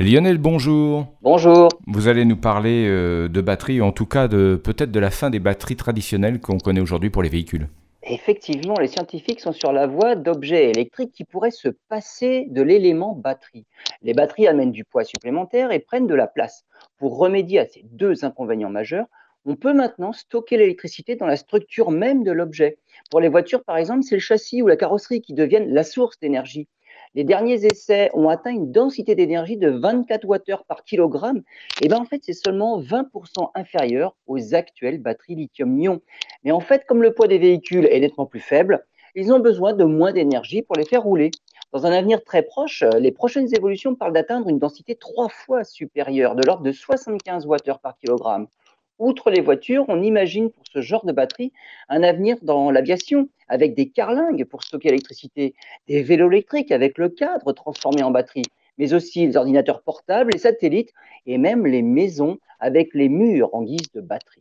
Lionel, bonjour. Bonjour. Vous allez nous parler euh, de batterie, en tout cas de peut-être de la fin des batteries traditionnelles qu'on connaît aujourd'hui pour les véhicules. Effectivement, les scientifiques sont sur la voie d'objets électriques qui pourraient se passer de l'élément batterie. Les batteries amènent du poids supplémentaire et prennent de la place. Pour remédier à ces deux inconvénients majeurs, on peut maintenant stocker l'électricité dans la structure même de l'objet. Pour les voitures, par exemple, c'est le châssis ou la carrosserie qui deviennent la source d'énergie. Les derniers essais ont atteint une densité d'énergie de 24 Wh par kilogramme. Et bien en fait, c'est seulement 20% inférieur aux actuelles batteries lithium-ion. Mais en fait, comme le poids des véhicules est nettement plus faible, ils ont besoin de moins d'énergie pour les faire rouler. Dans un avenir très proche, les prochaines évolutions parlent d'atteindre une densité trois fois supérieure, de l'ordre de 75 Wh par kilogramme. Outre les voitures, on imagine pour ce genre de batterie un avenir dans l'aviation, avec des carlingues pour stocker l'électricité, des vélos électriques avec le cadre transformé en batterie, mais aussi les ordinateurs portables, les satellites et même les maisons avec les murs en guise de batterie.